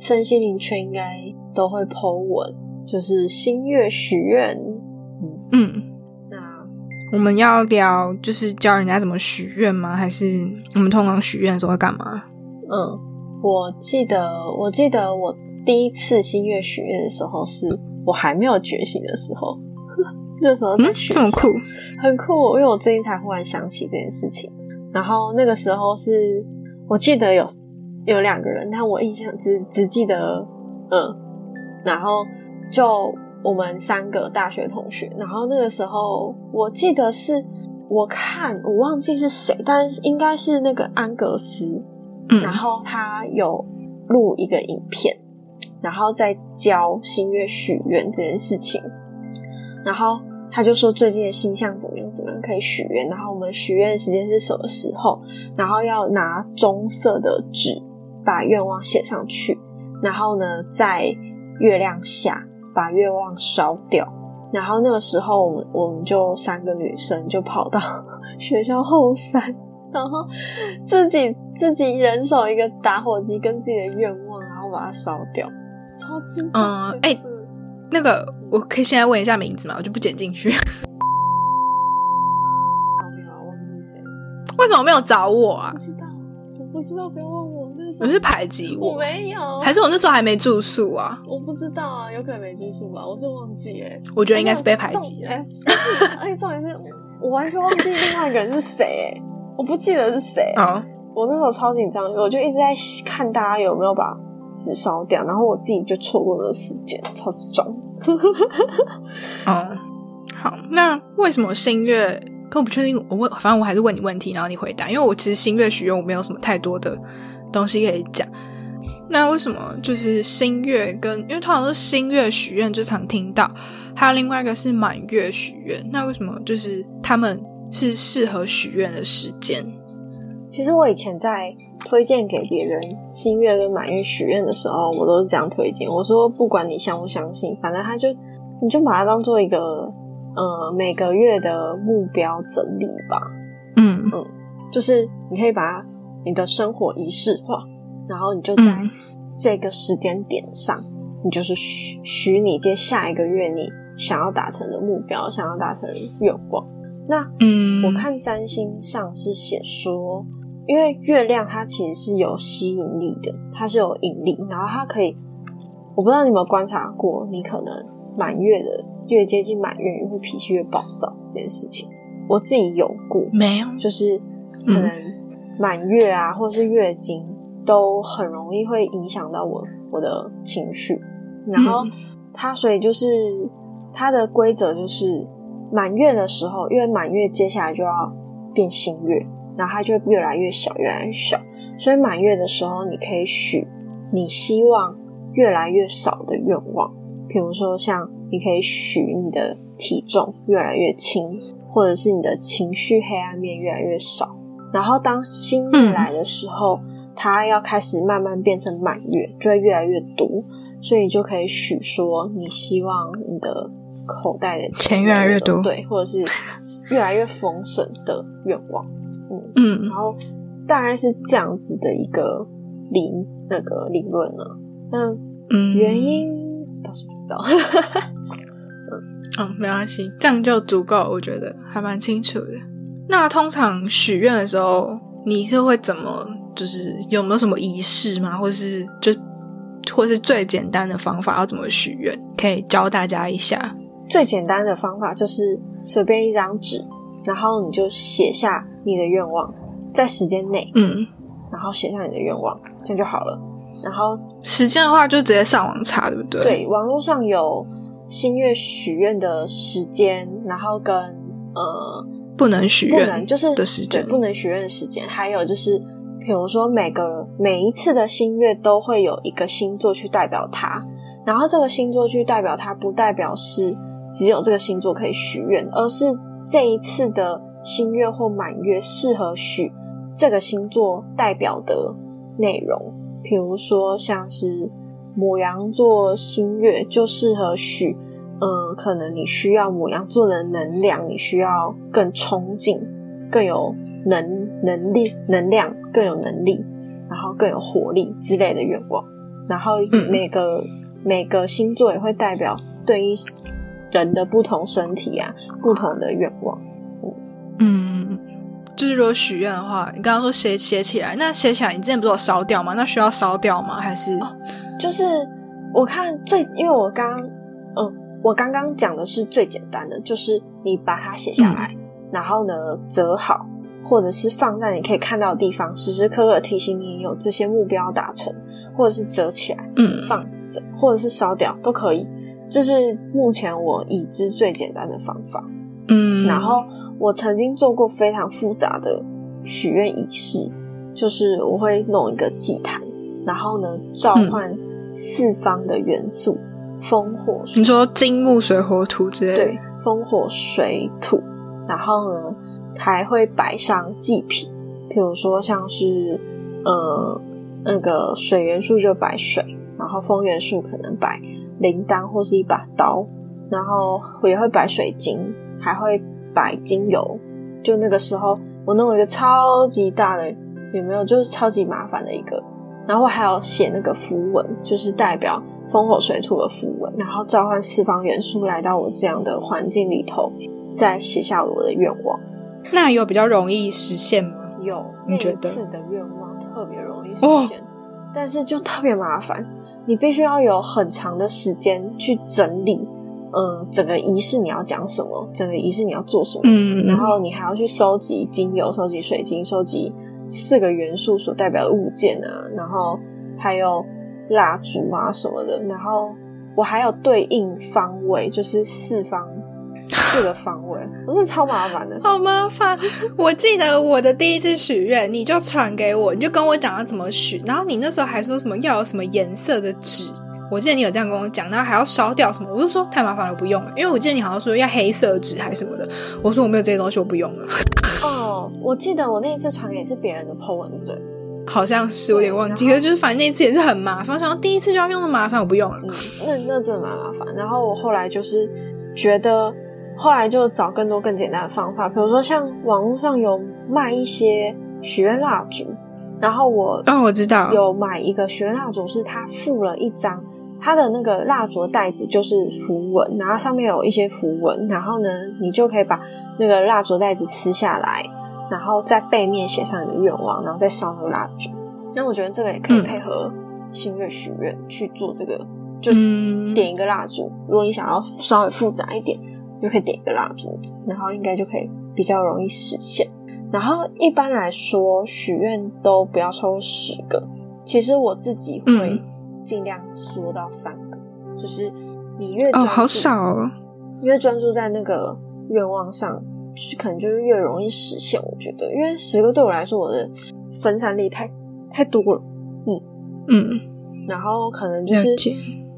身心灵圈应该都会 Po 文，就是新月许愿。嗯，那我们要聊就是教人家怎么许愿吗？还是我们通常许愿的时候会干嘛？嗯，我记得，我记得我第一次新月许愿的时候，是我还没有觉醒的时候，那时候在学校，这么酷，很酷。因为我最近才忽然想起这件事情，然后那个时候是我记得有有两个人，但我印象只只记得嗯，然后就我们三个大学同学，然后那个时候我记得是我看我忘记是谁，但是应该是那个安格斯。嗯，然后他有录一个影片，然后在教新月许愿这件事情，然后他就说最近的星象怎么样，怎么样可以许愿，然后我们许愿时间是什么时候，然后要拿棕色的纸把愿望写上去，然后呢在月亮下把愿望烧掉，然后那个时候我们我们就三个女生就跑到学校后山。然后自己自己人手一个打火机跟自己的愿望，然后把它烧掉，超智障。嗯，哎，那个我可以现在问一下名字吗？我就不剪进去。忘记谁？为什么没有找我啊？不知道，我不知道，不要问我。我是排挤我，我没有，还是我那时候还没住宿啊？我不知道啊，有可能没住宿吧，我是忘记哎。我觉得应该是被排挤。哎，而且重点是我完全忘记另外一个人是谁哎。我不记得是谁啊！我那时候超紧张，我就一直在看大家有没有把纸烧掉，然后我自己就错过了时间，超级装。哦，好，那为什么新月？可我不确定，我问，反正我还是问你问题，然后你回答。因为我其实新月许愿，我没有什么太多的东西可以讲。那为什么就是新月跟？因为通常是新月许愿，就常听到，还有另外一个是满月许愿。那为什么就是他们？是适合许愿的时间。其实我以前在推荐给别人新月跟满月许愿的时候，我都是这样推荐。我说，不管你相不相信，反正他就你就把它当做一个呃每个月的目标整理吧。嗯嗯，就是你可以把你的生活仪式化，然后你就在这个时间点上，你就是许许你接下一个月你想要达成的目标，想要达成的愿望。那嗯，我看占星上是写说，因为月亮它其实是有吸引力的，它是有引力，然后它可以，我不知道你有没有观察过，你可能满月的越接近满月，会脾气越暴躁这件事情，我自己有过，没有，就是可能满月啊，或者是月经，都很容易会影响到我我的情绪，然后它所以就是它的规则就是。满月的时候，因为满月接下来就要变新月，然后它就会越来越小，越来越小。所以满月的时候，你可以许你希望越来越少的愿望，比如说像你可以许你的体重越来越轻，或者是你的情绪黑暗面越来越少。然后当新月来的时候，它要开始慢慢变成满月，就会越来越多。所以你就可以许说，你希望你的。口袋的钱越来越多，对，或者是越来越丰盛的愿望，嗯嗯，然后大概是这样子的一个理那个理论呢，那嗯原因倒是不知道，嗯嗯，没关系，这样就足够，我觉得还蛮清楚的。那通常许愿的时候，你是会怎么？就是有没有什么仪式吗？或者是就或是最简单的方法要怎么许愿？可以教大家一下。最简单的方法就是随便一张纸，然后你就写下你的愿望，在时间内，嗯，然后写下你的愿望，这样就好了。然后时间的话，就直接上网查，对不对？对，网络上有新月许愿的时间，然后跟呃不能许愿就是的时间，不能许愿的时间，还有就是比如说每个每一次的新月都会有一个星座去代表它，然后这个星座去代表它，不代表是只有这个星座可以许愿，而是这一次的新月或满月适合许这个星座代表的内容。比如说像是母羊座新月就适合许，嗯，可能你需要母羊座的能量，你需要更冲劲，更有能能力、能量，更有能力，然后更有活力之类的愿望。然后每个每个星座也会代表对于人的不同身体啊，不同的愿望。嗯，就是如果许愿的话，你刚刚说写写起来，那写起来你之前不是有烧掉吗？那需要烧掉吗？还是就是我看最，因为我刚嗯，我刚刚讲的是最简单的，就是你把它写下来，然后呢折好，或者是放在你可以看到的地方，时时刻刻提醒你有这些目标达成，或者是折起来，嗯，放着，或者是烧掉都可以。这是目前我已知最简单的方法。嗯，然后我曾经做过非常复杂的许愿仪式，就是我会弄一个祭坛，然后呢召唤四方的元素，风火。你说金木水火土之类的，对，风火水土，然后呢还会摆上祭品，比如说像是呃那个水元素就摆水，然后风元素可能摆铃铛或是一把刀，然后我也会摆水晶，还会摆精油。就那个时候，我弄了一个超级大的，有没有？就是超级麻烦的一个。然后还有写那个符文，就是代表风火水土的符文，然后召唤四方元素来到我这样的环境里头，再写下我的愿望。那有比较容易实现吗？有，你觉得？次的愿望特别容易实现，但是就特别麻烦。你必须要有很长的时间去整理，嗯，整个仪式你要讲什么，整个仪式你要做什么，嗯，然后你还要去收集精油、收集水晶、收集四个元素所代表的物件啊，然后还有蜡烛啊什么的，然后我还有对应方位，就是四方四个方位，我是超麻烦的，好麻烦。我记得我的第一次许愿，你就传给我，你就跟我讲要怎么许，然后你那时候还说什么要有什么颜色的纸，我记得你有这样跟我讲，然后还要烧掉什么，我就说太麻烦了，不用了，因为我记得你好像说要黑色纸还是什么的，我说我没有这些东西，我不用了。哦，我记得我那一次传给是别人的 po 文，对不对？好像是有点忘记，可是就是反正那次也是很麻烦，想第一次就要用那么麻烦，我不用了。嗯，那那真的蛮麻烦。然后我后来就是觉得，后来就找更多更简单的方法，比如说像网络上有卖一些许愿蜡烛，然后我哦我知道有买一个许愿蜡烛，是它附了一张它的那个蜡烛的袋子，就是符文，然后上面有一些符文，然后呢，你就可以把那个蜡烛袋子撕下来。然后在背面写上你的愿望，然后再烧那个蜡烛。那我觉得这个也可以配合新月许愿去做这个，就点一个蜡烛。如果你想要稍微复杂一点，就可以点一个蜡烛，然后应该就可以比较容易实现。然后一般来说，许愿都不要超过十个。其实我自己会尽量缩到三个，就是你越哦好少，越专注在那个愿望上。可能就是越容易实现，我觉得，因为十个对我来说，我的分散力太太多了，嗯嗯，然后可能就是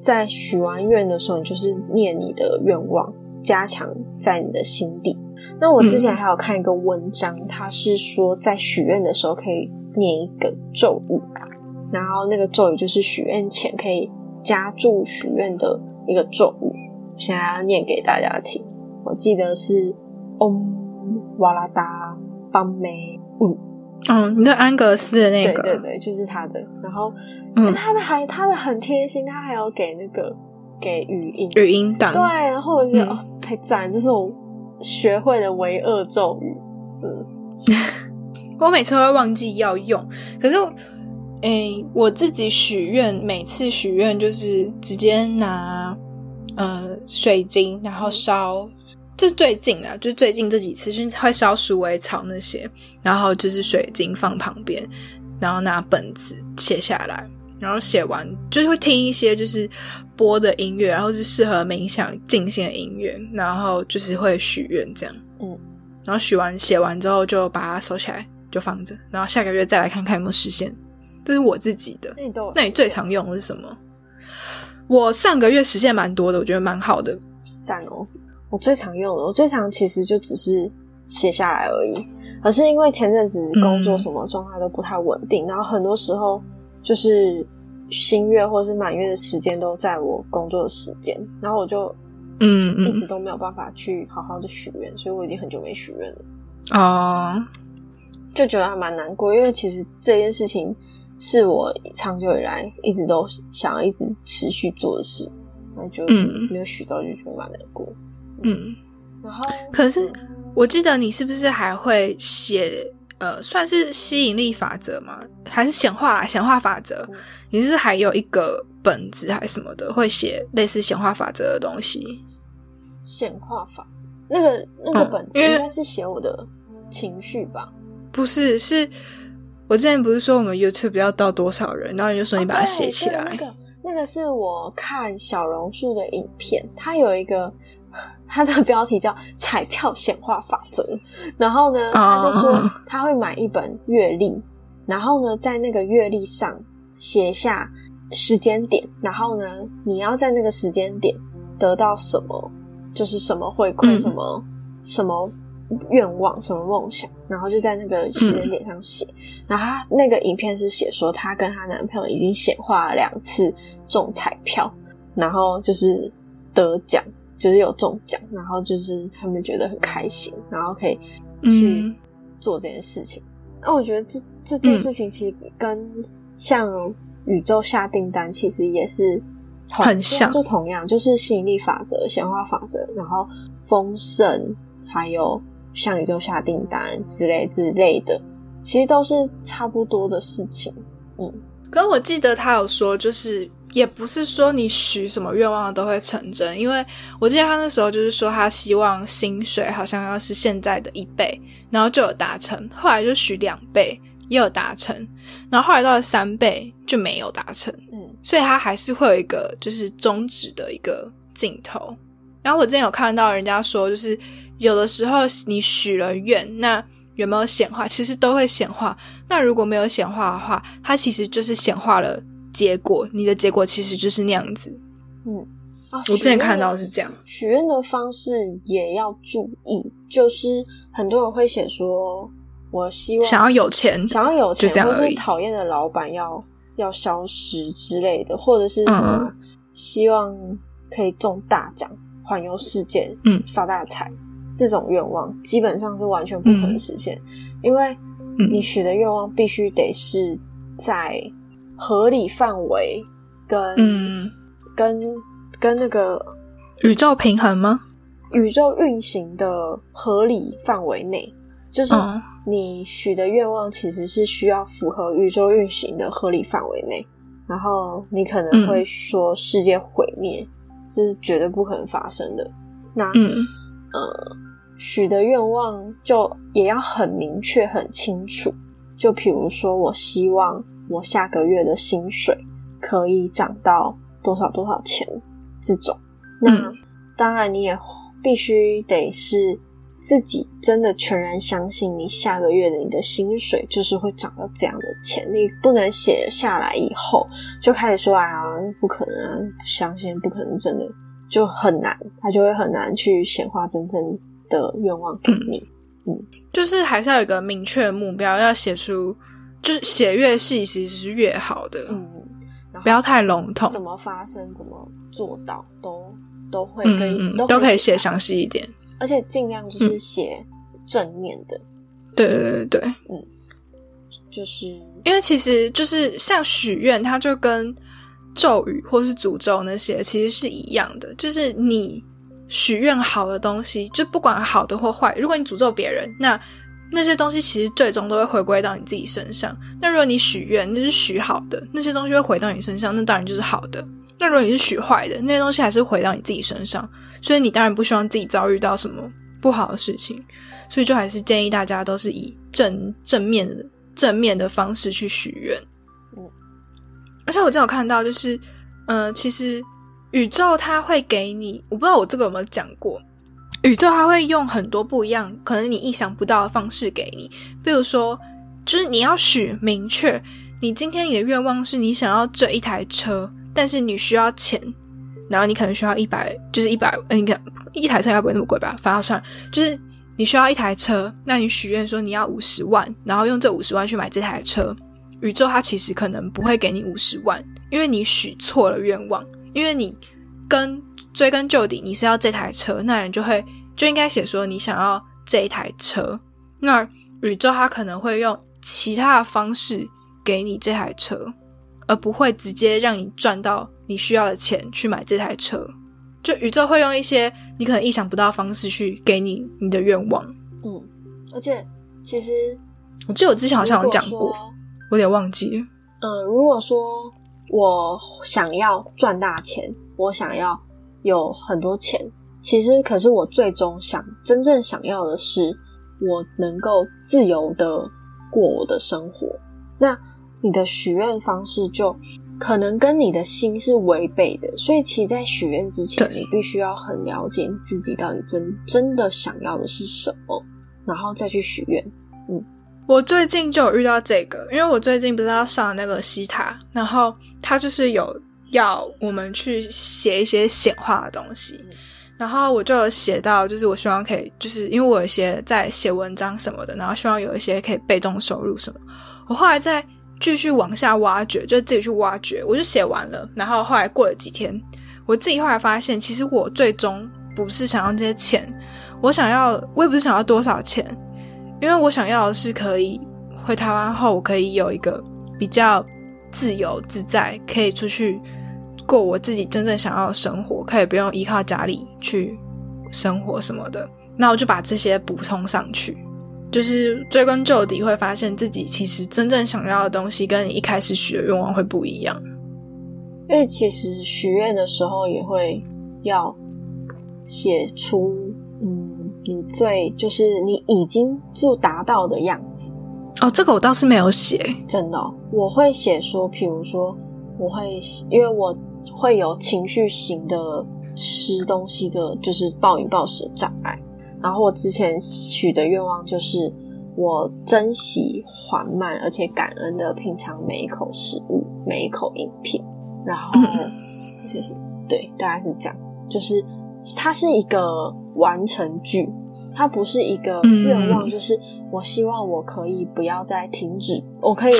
在许完愿的时候，你就是念你的愿望，加强在你的心底。那我之前还有看一个文章，它是说在许愿的时候可以念一个咒语，然后那个咒语就是许愿前可以加注许愿的一个咒语，现在要念给大家听。我记得是。嗡哇啦达邦梅嗯嗯，你的安格斯的那个，对对对，就是他的。然后，嗯，他的还他的很贴心，他还有给那个给语音语音档。对，然后我觉得哦，太赞，这是我学会的唯二咒语。嗯，我每次会忘记要用，可是，诶，我自己许愿，每次许愿就是直接拿呃水晶，然后烧。这最近的，就是最近这几次，就是会烧鼠尾草那些，然后就是水晶放旁边，然后拿本子写下来，然后写完就是会听一些就是播的音乐，然后是适合冥想静心的音乐，然后就是会许愿这样，嗯，然后许完写完之后就把它收起来就放着，然后下个月再来看看有没有实现。这是我自己的。那你都那你最常用的是什么？我上个月实现蛮多的，我觉得蛮好的。赞哦！我最常用的，我最常其实就只是写下来而已。可是因为前阵子工作什么状态都不太稳定，然后很多时候就是新月或者是满月的时间都在我工作的时间，然后我就嗯一直都没有办法去好好的许愿，所以我已经很久没许愿了。哦，就觉得还蛮难过，因为其实这件事情是我长久以来一直都想要一直持续做的事，那就没有许到，就觉得蛮难过。嗯，然后可是我记得你是不是还会写呃，算是吸引力法则吗？还是显化啦？显化法则？你是还有一个本子还是什么的，会写类似显化法则的东西？显化法那个那个本子应该是写我的情绪吧？不是，是我之前不是说我们 YouTube 要到多少人，然后你就说你把它写起来。那个那个是我看小榕树的影片，它有一个。他的标题叫“彩票显化法则”，然后呢，他就说他会买一本月历，然后呢，在那个月历上写下时间点，然后呢，你要在那个时间点得到什么，就是什么回馈，什么什么愿望，什么梦想，然后就在那个时间点上写。然后他那个影片是写说，她跟她男朋友已经显化了两次中彩票，然后就是得奖。就是有中奖，然后就是他们觉得很开心，然后可以去做这件事情。那我觉得这这件事情其实跟像宇宙下订单其实也是很像，就同样就是吸引力法则、显化法则，然后丰盛，还有像宇宙下订单之类之类的，其实都是差不多的事情。嗯，可我记得他有说，就是。也不是说你许什么愿望都会成真，因为我记得他那时候就是说他希望薪水好像要是现在的一倍，然后就有达成。后来就许两倍，也有达成，然后后来到了三倍就没有达成。嗯，所以他还是会有一个就是终止的一个镜头。然后我之前有看到人家说，就是有的时候你许了愿，那有没有显化？其实都会显化。那如果没有显化的话，它其实就是显化了。结果，你的结果其实就是那样子。嗯，我之前看到是这样。许愿的方式也要注意，就是很多人会写说，我希望想要有钱，想要有钱，或是讨厌的老板要要消失之类的，或者是什么希望可以中大奖、环游世界、嗯，发大财这种愿望，基本上是完全不可能实现，因为你许的愿望必须得是在。合理范围跟嗯跟跟那个宇宙平衡吗？宇宙运行的合理范围内，就是你许的愿望其实是需要符合宇宙运行的合理范围内。然后你可能会说世界毁灭是绝对不可能发生的。那嗯呃，许的愿望就也要很明确、很清楚。就比如说，我希望。我下个月的薪水可以涨到多少多少钱？这种，那当然你也必须得是自己真的全然相信你下个月的你的薪水就是会涨到这样的钱，你不能写下来以后就开始说啊，不可能啊，相信不可能，真的就很难，他就会很难去显化真正的愿望给你。嗯，就是还是要有一个明确的目标，要写出。就是写越细，其实是越好的。嗯，不要太笼统。怎么发生，怎么做到，都都会跟都可以写详细一点，而且尽量就是写正面的。对对对对，嗯，就是因为其实就是像许愿，它就跟咒语或是诅咒那些其实是一样的，就是你许愿好的东西，就不管好的或坏，如果你诅咒别人，那。那些东西其实最终都会回归到你自己身上。那如果你许愿，那是许好的，那些东西会回到你身上，那当然就是好的。那如果你是许坏的，那些东西还是回到你自己身上。所以你当然不希望自己遭遇到什么不好的事情。所以就还是建议大家都是以正正面的正面的方式去许愿。嗯，而且我真有看到，就是，呃，其实宇宙它会给你，我不知道我这个有没有讲过。宇宙它会用很多不一样，可能你意想不到的方式给你。比如说，就是你要许明确，你今天你的愿望是你想要这一台车，但是你需要钱，然后你可能需要一百，就是一百，嗯，看一台车应该不会那么贵吧？反正算，就是你需要一台车，那你许愿说你要五十万，然后用这五十万去买这台车，宇宙它其实可能不会给你五十万，因为你许错了愿望，因为你跟追根究底你是要这台车，那人就会就应该写说你想要这一台车，那宇宙它可能会用。其他的方式给你这台车，而不会直接让你赚到你需要的钱去买这台车。就宇宙会用一些你可能意想不到的方式去给你你的愿望。嗯，而且其实我记得我之前好像有讲过，我有点忘记。嗯，如果说我想要赚大钱，我想要有很多钱，其实可是我最终想真正想要的是，我能够自由的。过我的生活，那你的许愿方式就可能跟你的心是违背的，所以其实，在许愿之前，你必须要很了解你自己到底真真的想要的是什么，然后再去许愿。嗯，我最近就有遇到这个，因为我最近不是要上那个西塔，然后他就是有要我们去写一些显化的东西。然后我就写到，就是我希望可以，就是因为我有一些在写文章什么的，然后希望有一些可以被动收入什么。我后来再继续往下挖掘，就自己去挖掘，我就写完了。然后后来过了几天，我自己后来发现，其实我最终不是想要这些钱，我想要，我也不是想要多少钱，因为我想要的是可以回台湾后，我可以有一个比较自由自在，可以出去。过我自己真正想要的生活，可以不用依靠家里去生活什么的，那我就把这些补充上去。就是追根究底，会发现自己其实真正想要的东西，跟你一开始许的愿望会不一样。因为其实许愿的时候，也会要写出，嗯，你最就是你已经就达到的样子。哦，这个我倒是没有写，真的，我会写说，譬如说，我会因为我。会有情绪型的吃东西的，就是暴饮暴食的障碍。然后我之前许的愿望就是，我珍惜缓慢而且感恩的品尝每一口食物，每一口饮品。然后就是对，大概是这样。就是它是一个完成句，它不是一个愿望。就是我希望我可以不要再停止，我可以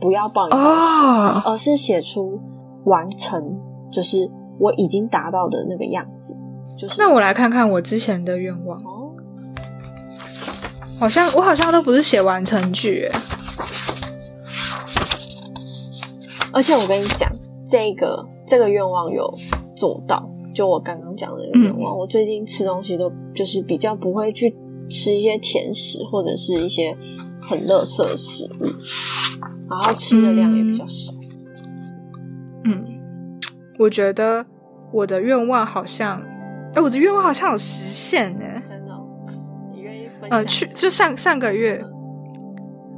不要暴饮暴食，而是写出完成。就是我已经达到的那个样子，就是那我来看看我之前的愿望。哦，好像我好像都不是写完成句，而且我跟你讲，这个这个愿望有做到，就我刚刚讲的那个愿望，我最近吃东西都就是比较不会去吃一些甜食或者是一些很垃圾的食物，然后吃的量也比较少。我觉得我的愿望好像，哎，我的愿望好像有实现呢。真的，你愿意分享？呃，去就上上个月，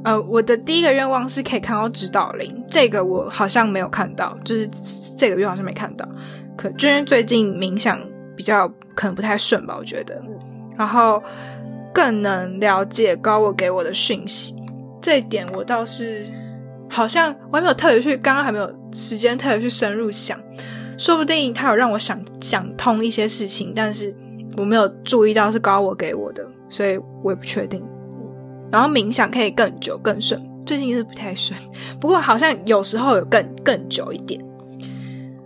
呃，我的第一个愿望是可以看到指导灵，这个我好像没有看到，就是这个月好像没看到，可就因为最近冥想比较可能不太顺吧，我觉得。然后更能了解高我给我的讯息，这一点我倒是好像我还没有特别去，刚刚还没有时间特别去深入想。说不定他有让我想想通一些事情，但是我没有注意到是高我给我的，所以我也不确定。然后冥想可以更久更顺，最近是不太顺，不过好像有时候有更更久一点。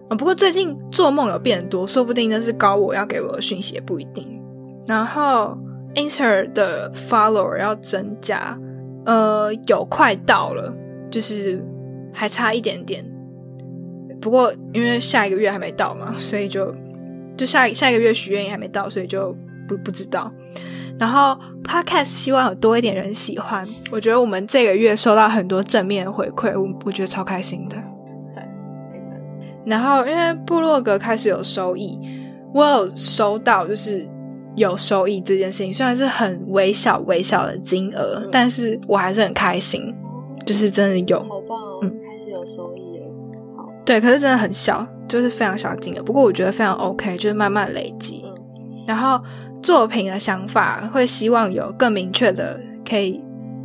不过最近做梦有变多，说不定那是高我要给我的讯息，也不一定。然后 Insta 的 follower 要增加，呃，有快到了，就是还差一点点。不过，因为下一个月还没到嘛，所以就就下下一个月许愿也还没到，所以就不不知道。然后 Podcast 希望有多一点人喜欢，我觉得我们这个月收到很多正面回馈，我我觉得超开心的。然后因为部落格开始有收益，我有收到就是有收益这件事情，虽然是很微小微小的金额，但是我还是很开心，就是真的有，好棒哦，开始有收益了。好。对，可是真的很小，就是非常小金额。不过我觉得非常 OK，就是慢慢累积。嗯然后作品的想法会希望有更明确的可以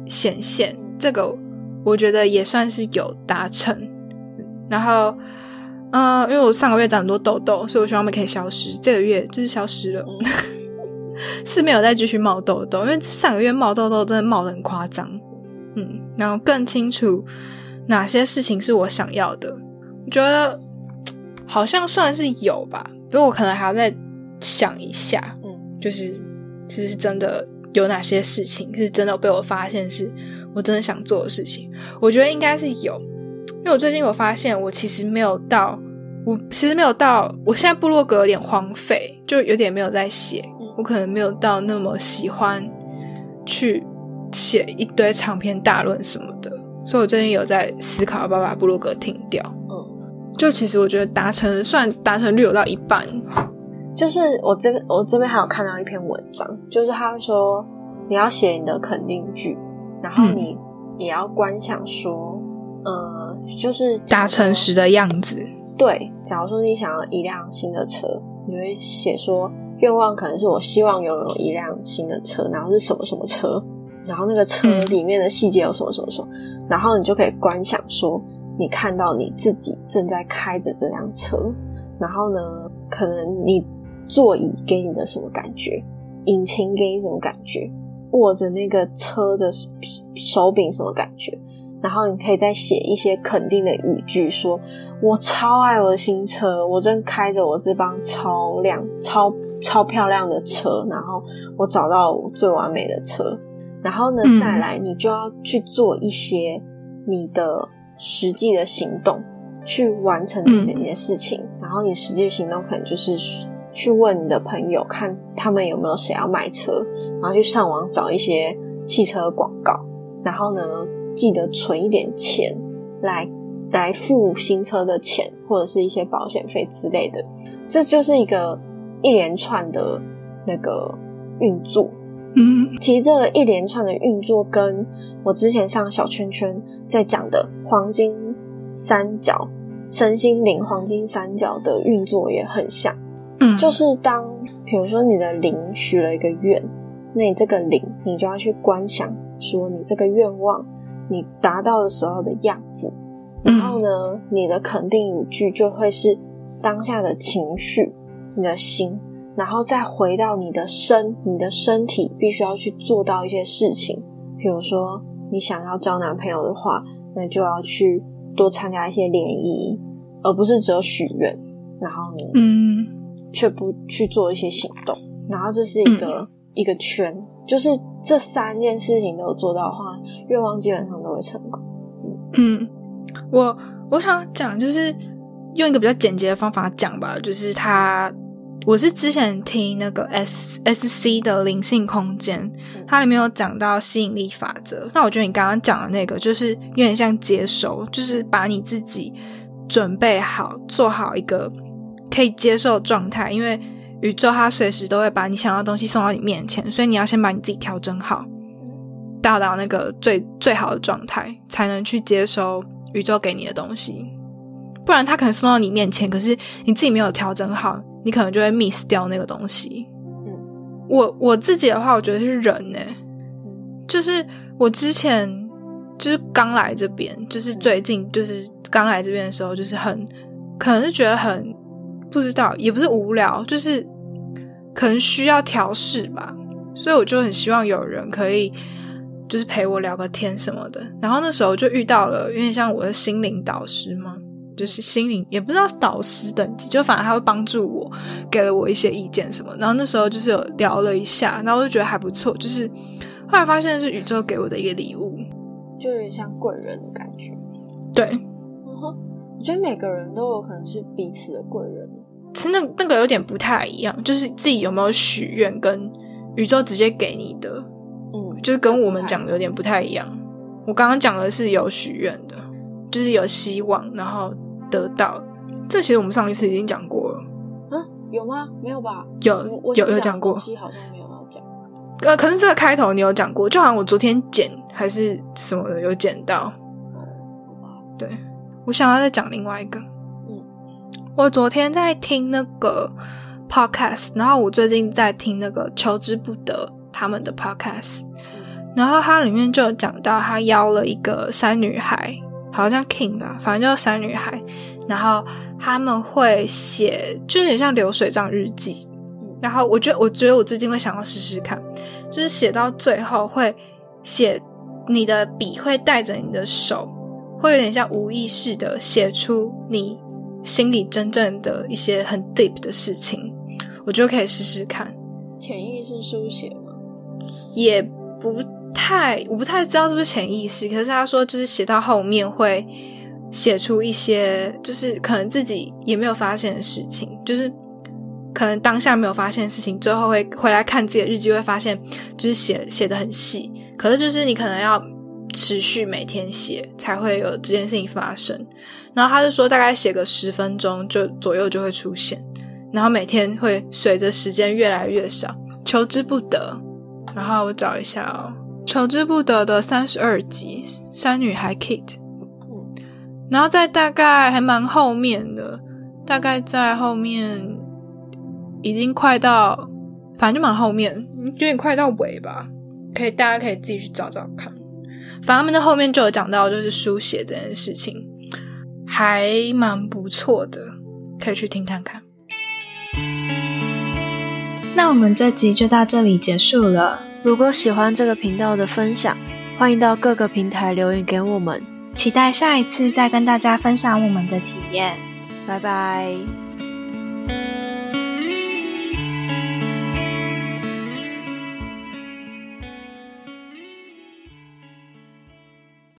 显现这个我觉得也算是有达成。然后，呃，因为我上个月长很多痘痘，所以我希望他们可以消失。这个月就是消失了，是没有再继续冒痘痘，因为上个月冒痘痘真的冒的很夸张。嗯，然后更清楚哪些事情是我想要的，我觉得好像算是有吧，不过我可能还要再想一下。嗯，就是其实真的有哪些事情是真的被我发现是我真的想做的事情，我觉得应该是有。因为我最近我发现，我其实没有到，我其实没有到，我现在部落格有点荒废，就有点没有在写，我可能没有到那么喜欢去写一堆长篇大论什么的，所以我最近有在思考要不要把布鲁格停掉。嗯，就其实我觉得达成算达成率有到一半，就是我这边我这边还有看到一篇文章，就是他说你要写你的肯定句，然后你也要观想说，嗯。就是达成时的样子。对，假如说你想要一辆新的车，你会写说愿望可能是我希望拥有一辆新的车，然后是什么什么车，然后那个车里面的细节有什么什么什么，然后你就可以观想说你看到你自己正在开着这辆车，然后呢，可能你座椅给你的什么感觉，引擎给你什么感觉，握着那个车的手柄什么感觉。然后你可以再写一些肯定的语句，说我超爱我的新车，我正开着我这帮超亮、超超漂亮的车，然后我找到最完美的车。然后呢，再来你就要去做一些你的实际的行动，去完成这整件事情。然后你实际行动可能就是去问你的朋友，看他们有没有谁要买车，然后去上网找一些汽车广告。然后呢？记得存一点钱来来付新车的钱，或者是一些保险费之类的。这就是一个一连串的那个运作。嗯，其实这一连串的运作，跟我之前上小圈圈在讲的黄金三角、身心灵黄金三角的运作也很像。嗯，就是当比如说你的灵许了一个愿，那你这个灵，你就要去观想，说你这个愿望。你达到的时候的样子，然后呢，你的肯定语句就会是当下的情绪，你的心，然后再回到你的身，你的身体必须要去做到一些事情。比如说，你想要交男朋友的话，那就要去多参加一些联谊，而不是只有许愿，然后你，嗯，却不去做一些行动。然后这是一个一个圈，就是。这三件事情都做到的话，愿望基本上都会成功。嗯，我我想讲就是用一个比较简洁的方法讲吧，就是他，我是之前听那个 S S C 的灵性空间，它里面有讲到吸引力法则。那我觉得你刚刚讲的那个，就是有点像接收，就是把你自己准备好，做好一个可以接受状态，因为。宇宙它随时都会把你想要的东西送到你面前，所以你要先把你自己调整好，到达到那个最最好的状态，才能去接收宇宙给你的东西。不然他可能送到你面前，可是你自己没有调整好，你可能就会 miss 掉那个东西。嗯，我我自己的话，我觉得是人呢，就是我之前就是刚来这边，就是最近就是刚来这边的时候，就是很可能是觉得很。不知道，也不是无聊，就是可能需要调试吧，所以我就很希望有人可以就是陪我聊个天什么的。然后那时候就遇到了有点像我的心灵导师嘛，就是心灵也不知道导师等级，就反正他会帮助我，给了我一些意见什么。然后那时候就是有聊了一下，然后我就觉得还不错。就是后来发现是宇宙给我的一个礼物，就有点像贵人的感觉。对，我觉得每个人都有可能是彼此的贵人。其实那那个有点不太一样，就是自己有没有许愿，跟宇宙直接给你的，嗯，就是跟我们讲的有点不太一样。我刚刚讲的是有许愿的，就是有希望，然后得到。这其实我们上一次已经讲过了。嗯，有吗？没有吧？有有有讲过。好像没有要讲。呃，可是这个开头你有讲过，就好像我昨天剪还是什么的有剪到。对，我想要再讲另外一个。嗯我昨天在听那个 podcast，然后我最近在听那个求之不得他们的 podcast，然后它里面就有讲到，他邀了一个三女孩，好像 King 吧，反正就是三女孩，然后他们会写，就有点像流水账日记。然后我觉得，我觉得我最近会想要试试看，就是写到最后会写，你的笔会带着你的手，会有点像无意识的写出你心里真正的一些很 deep 的事情，我觉得可以试试看。潜意识书写吗？也不太，我不太知道是不是潜意识，可是他说就是写到后面会写出一些，就是可能自己也没有发现的事情，就是。可能当下没有发现的事情，最后会回来看自己的日记，会发现就是写写的很细。可是就是你可能要持续每天写，才会有这件事情发生。然后他就说，大概写个十分钟就左右就会出现，然后每天会随着时间越来越少，求之不得。然后我找一下哦，求之不得的三十二集，三女孩 Kate。然后在大概还蛮后面的，大概在后面。已经快到，反正就蛮后面，有点快到尾吧。可以，大家可以自己去找找看。反正他们在后面就有讲到，就是书写这件事情，还蛮不错的，可以去听看看。那我们这集就到这里结束了。如果喜欢这个频道的分享，欢迎到各个平台留言给我们，期待下一次再跟大家分享我们的体验。拜拜。